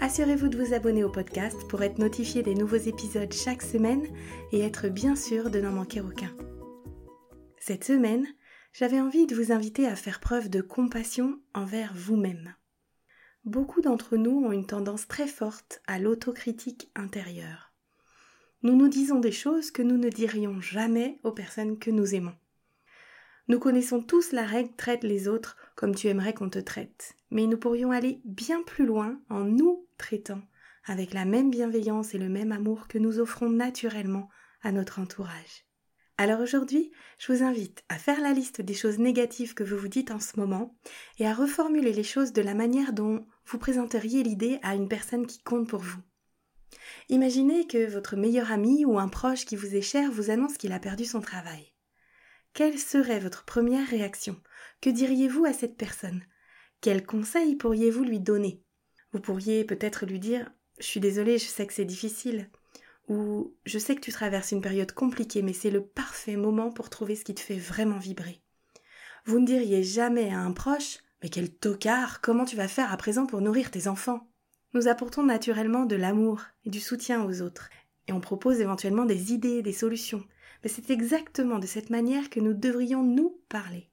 Assurez-vous de vous abonner au podcast pour être notifié des nouveaux épisodes chaque semaine et être bien sûr de n'en manquer aucun. Cette semaine, j'avais envie de vous inviter à faire preuve de compassion envers vous-même. Beaucoup d'entre nous ont une tendance très forte à l'autocritique intérieure. Nous nous disons des choses que nous ne dirions jamais aux personnes que nous aimons. Nous connaissons tous la règle traite les autres comme tu aimerais qu'on te traite, mais nous pourrions aller bien plus loin en nous traitant avec la même bienveillance et le même amour que nous offrons naturellement à notre entourage. Alors aujourd'hui, je vous invite à faire la liste des choses négatives que vous vous dites en ce moment et à reformuler les choses de la manière dont vous présenteriez l'idée à une personne qui compte pour vous. Imaginez que votre meilleur ami ou un proche qui vous est cher vous annonce qu'il a perdu son travail. Quelle serait votre première réaction? Que diriez-vous à cette personne? Quels conseils pourriez-vous lui donner? Vous pourriez peut-être lui dire Je suis désolée, je sais que c'est difficile. Ou Je sais que tu traverses une période compliquée, mais c'est le parfait moment pour trouver ce qui te fait vraiment vibrer. Vous ne diriez jamais à un proche Mais quel tocard! Comment tu vas faire à présent pour nourrir tes enfants? Nous apportons naturellement de l'amour et du soutien aux autres, et on propose éventuellement des idées, des solutions c'est exactement de cette manière que nous devrions nous parler.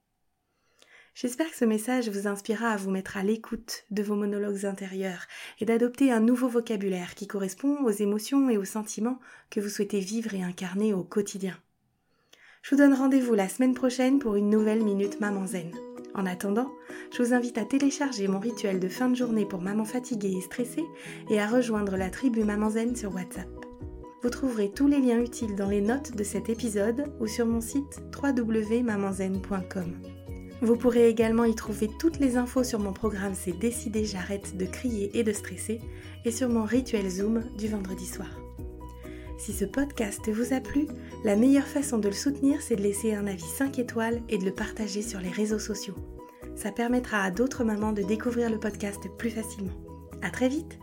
J'espère que ce message vous inspirera à vous mettre à l'écoute de vos monologues intérieurs et d'adopter un nouveau vocabulaire qui correspond aux émotions et aux sentiments que vous souhaitez vivre et incarner au quotidien. Je vous donne rendez-vous la semaine prochaine pour une nouvelle Minute Maman Zen. En attendant, je vous invite à télécharger mon rituel de fin de journée pour maman fatiguée et stressée et à rejoindre la tribu Maman Zen sur WhatsApp. Vous trouverez tous les liens utiles dans les notes de cet épisode ou sur mon site www.mamanzen.com. Vous pourrez également y trouver toutes les infos sur mon programme C'est décidé, j'arrête de crier et de stresser et sur mon rituel Zoom du vendredi soir. Si ce podcast vous a plu, la meilleure façon de le soutenir, c'est de laisser un avis 5 étoiles et de le partager sur les réseaux sociaux. Ça permettra à d'autres mamans de découvrir le podcast plus facilement. À très vite!